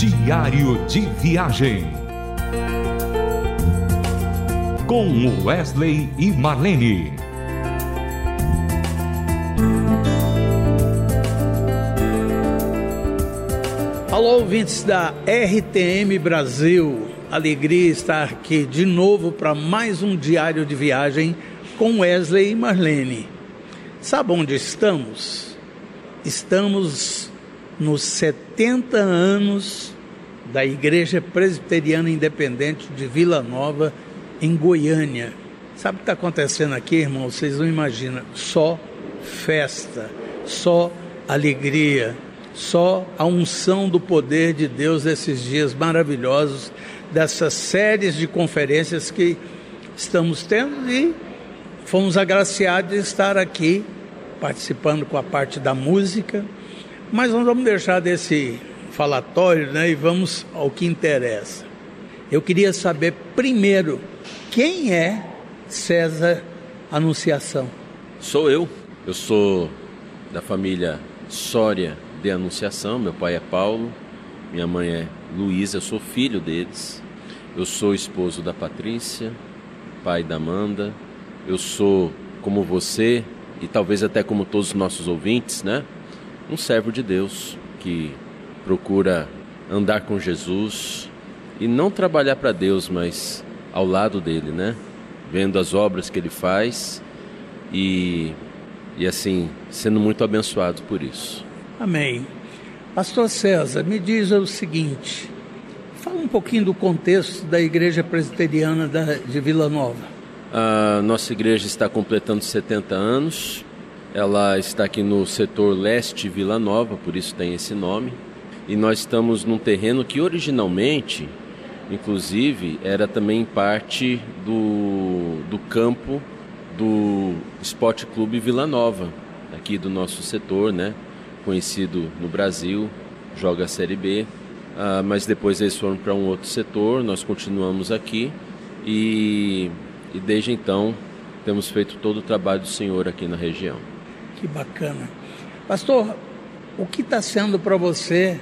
Diário de Viagem. Com Wesley e Marlene. Alô, ouvintes da RTM Brasil. Alegria estar aqui de novo para mais um diário de viagem com Wesley e Marlene. Sabe onde estamos? Estamos nos 70 anos da Igreja Presbiteriana Independente de Vila Nova, em Goiânia. Sabe o que está acontecendo aqui, irmão? Vocês não imaginam. Só festa, só alegria, só a unção do poder de Deus nesses dias maravilhosos, dessas séries de conferências que estamos tendo e fomos agraciados de estar aqui participando com a parte da música mas nós vamos deixar desse falatório né, e vamos ao que interessa. Eu queria saber primeiro quem é César Anunciação. Sou eu. Eu sou da família Sória de Anunciação. Meu pai é Paulo, minha mãe é Luísa, eu sou filho deles. Eu sou esposo da Patrícia, pai da Amanda. Eu sou como você e talvez até como todos os nossos ouvintes, né? Um servo de Deus que procura andar com Jesus e não trabalhar para Deus, mas ao lado dele, né? Vendo as obras que ele faz e, e assim, sendo muito abençoado por isso. Amém. Pastor César, me diz o seguinte: fala um pouquinho do contexto da Igreja Presbiteriana de Vila Nova. A nossa igreja está completando 70 anos ela está aqui no setor leste Vila Nova, por isso tem esse nome. E nós estamos num terreno que originalmente, inclusive, era também parte do, do campo do Esporte Clube Vila Nova, aqui do nosso setor, né? Conhecido no Brasil, joga a Série B. Ah, mas depois eles foram para um outro setor, nós continuamos aqui e, e desde então temos feito todo o trabalho do Senhor aqui na região. Que bacana. Pastor, o que está sendo para você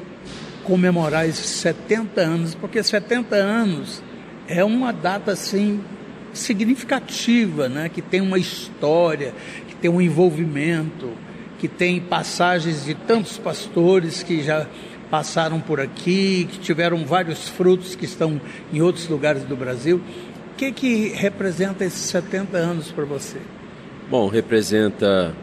comemorar esses 70 anos? Porque 70 anos é uma data assim significativa, né? que tem uma história, que tem um envolvimento, que tem passagens de tantos pastores que já passaram por aqui, que tiveram vários frutos que estão em outros lugares do Brasil. O que, que representa esses 70 anos para você? Bom, representa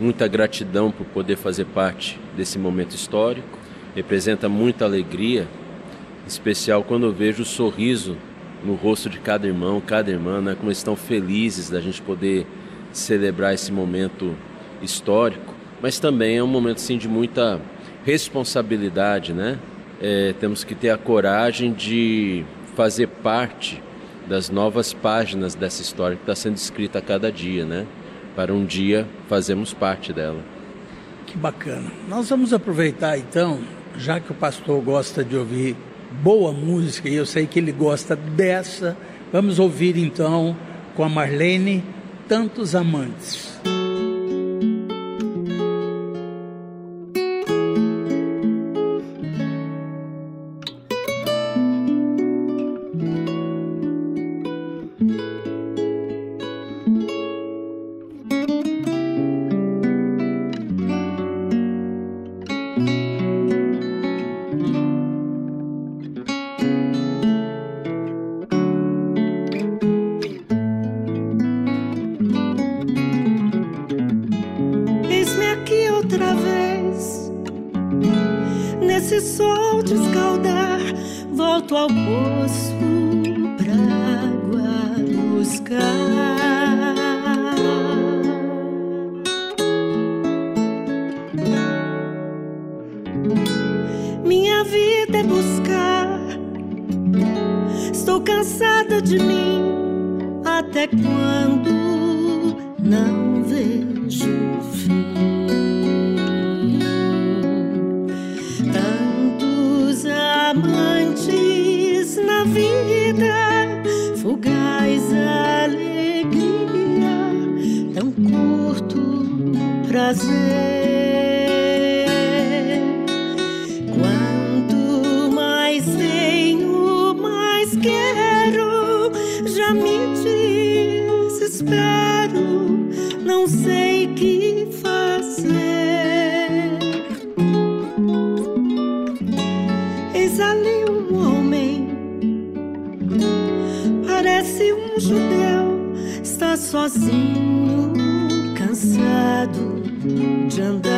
muita gratidão por poder fazer parte desse momento histórico. Representa muita alegria, especial quando eu vejo o sorriso no rosto de cada irmão, cada irmã, né? como estão felizes da gente poder celebrar esse momento histórico. Mas também é um momento assim, de muita responsabilidade, né? É, temos que ter a coragem de fazer parte das novas páginas dessa história que está sendo escrita a cada dia, né? Para um dia fazermos parte dela. Que bacana. Nós vamos aproveitar então, já que o pastor gosta de ouvir boa música e eu sei que ele gosta dessa, vamos ouvir então com a Marlene Tantos Amantes. sol te escaldar, volto ao poço pra água buscar. Minha vida é buscar, estou cansada de mim. Até quando não vejo fim? prazer. Quanto mais tenho, mais quero. Já me desespero, não sei que fazer. Eis ali um homem, parece um judeu, está sozinho cansado de andar.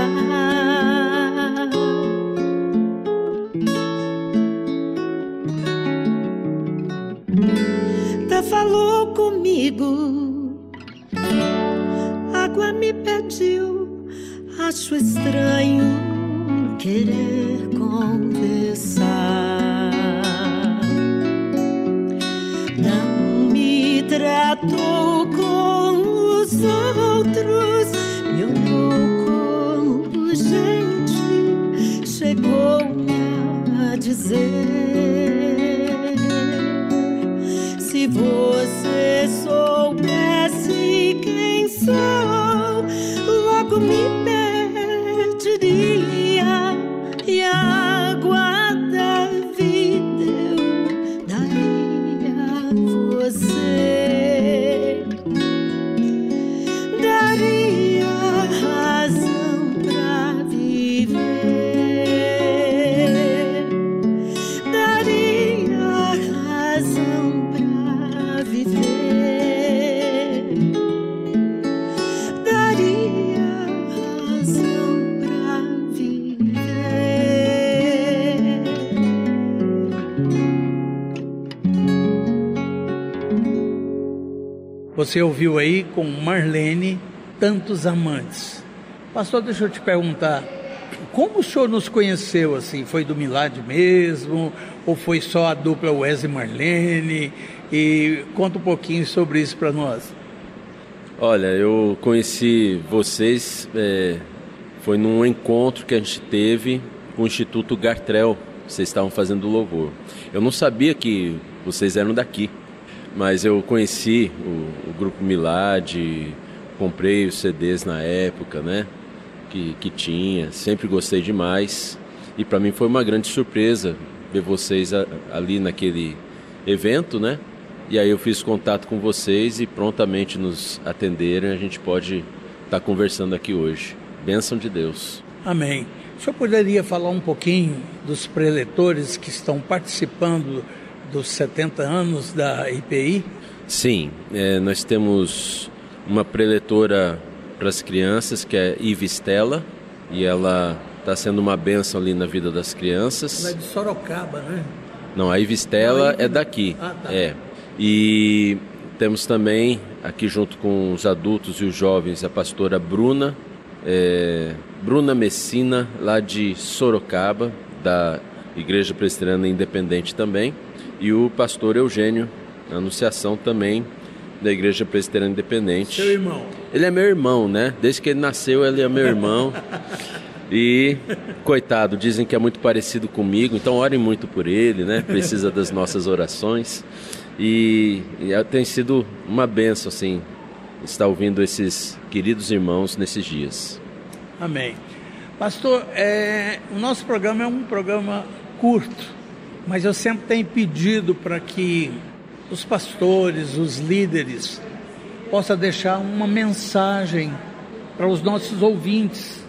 Tá falou comigo, água me pediu, acho estranho querer conversar. tratou com os dizer: Se você soubesse quem sou, logo me Você ouviu aí com Marlene tantos amantes. Pastor, deixa eu te perguntar, como o senhor nos conheceu assim? Foi do Milad mesmo? Ou foi só a dupla Wesley Marlene? E conta um pouquinho sobre isso para nós. Olha, eu conheci vocês, é, foi num encontro que a gente teve com o Instituto Gartrell. Vocês estavam fazendo louvor. Eu não sabia que vocês eram daqui. Mas eu conheci o, o grupo Milad, comprei os CDs na época, né? Que, que tinha, sempre gostei demais. E para mim foi uma grande surpresa ver vocês a, ali naquele evento, né? E aí eu fiz contato com vocês e prontamente nos atenderam. A gente pode estar tá conversando aqui hoje. Bênção de Deus. Amém. O senhor poderia falar um pouquinho dos preletores que estão participando dos 70 anos da IPI? Sim, é, nós temos uma preletora para as crianças que é Ive Stella e ela está sendo uma benção ali na vida das crianças. Ela é de Sorocaba, né? Não, a Ive Stella Não, é daqui. Ah, tá. É. E temos também aqui junto com os adultos e os jovens a pastora Bruna, é, Bruna Messina, lá de Sorocaba, da Igreja Presbiteriana Independente também e o pastor Eugênio, Anunciação também da Igreja Presbiteriana Independente. Seu irmão. Ele é meu irmão, né? Desde que ele nasceu, ele é meu irmão. E, coitado, dizem que é muito parecido comigo, então orem muito por ele, né? Precisa das nossas orações. E, e é, tem sido uma benção, assim, estar ouvindo esses queridos irmãos nesses dias. Amém. Pastor, é, o nosso programa é um programa curto, mas eu sempre tenho pedido para que os pastores, os líderes, possam deixar uma mensagem para os nossos ouvintes,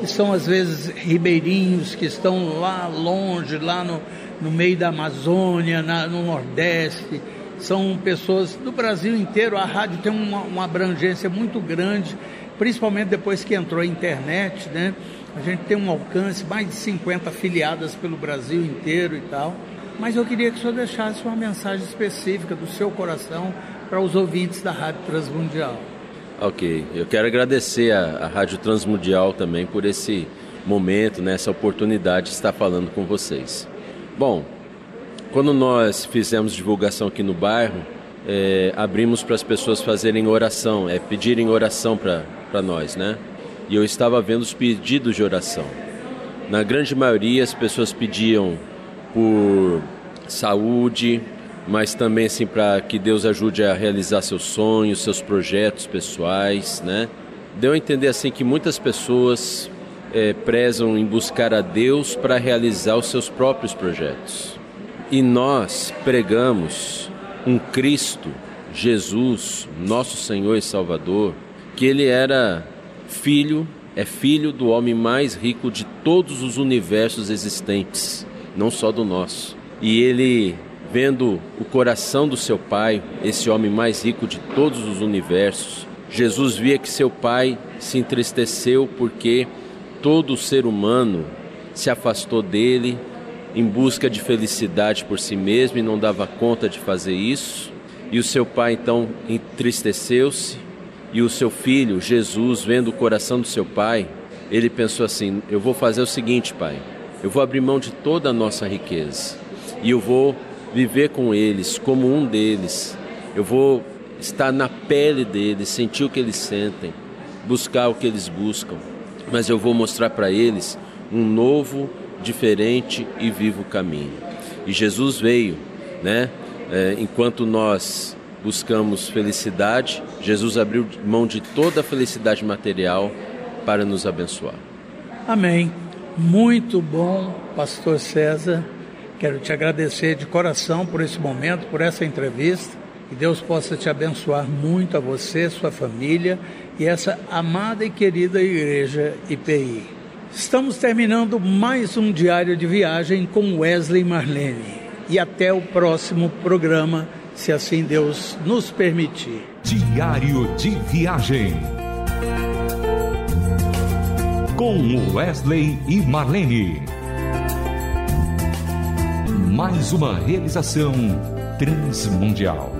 que são às vezes ribeirinhos, que estão lá longe, lá no, no meio da Amazônia, na, no Nordeste, são pessoas do Brasil inteiro. A rádio tem uma, uma abrangência muito grande, principalmente depois que entrou a internet, né? A gente tem um alcance, mais de 50 afiliadas pelo Brasil inteiro e tal. Mas eu queria que o senhor deixasse uma mensagem específica do seu coração para os ouvintes da Rádio Transmundial. Ok, eu quero agradecer a Rádio Transmundial também por esse momento, né, essa oportunidade de estar falando com vocês. Bom, quando nós fizemos divulgação aqui no bairro, é, abrimos para as pessoas fazerem oração, é, pedirem oração para nós, né? E eu estava vendo os pedidos de oração. Na grande maioria, as pessoas pediam por saúde, mas também assim para que Deus ajude a realizar seus sonhos, seus projetos pessoais, né? Deu a entender assim que muitas pessoas é, prezam em buscar a Deus para realizar os seus próprios projetos. E nós pregamos um Cristo, Jesus, nosso Senhor e Salvador, que ele era filho é filho do homem mais rico de todos os universos existentes, não só do nosso. E ele vendo o coração do seu pai, esse homem mais rico de todos os universos. Jesus via que seu pai se entristeceu porque todo ser humano se afastou dele em busca de felicidade por si mesmo e não dava conta de fazer isso. E o seu pai então entristeceu-se, e o seu filho, Jesus, vendo o coração do seu pai, ele pensou assim: Eu vou fazer o seguinte, pai, eu vou abrir mão de toda a nossa riqueza e eu vou viver com eles como um deles. Eu vou estar na pele deles, sentir o que eles sentem, buscar o que eles buscam. Mas eu vou mostrar para eles um novo, diferente e vivo caminho. E Jesus veio, né? É, enquanto nós buscamos felicidade, Jesus abriu mão de toda a felicidade material para nos abençoar. Amém. Muito bom, Pastor César. Quero te agradecer de coração por esse momento, por essa entrevista. Que Deus possa te abençoar muito a você, sua família e essa amada e querida igreja IPI. Estamos terminando mais um diário de viagem com Wesley Marlene. E até o próximo programa, se assim Deus nos permitir. Diário de viagem. Com Wesley e Marlene. Mais uma realização transmundial.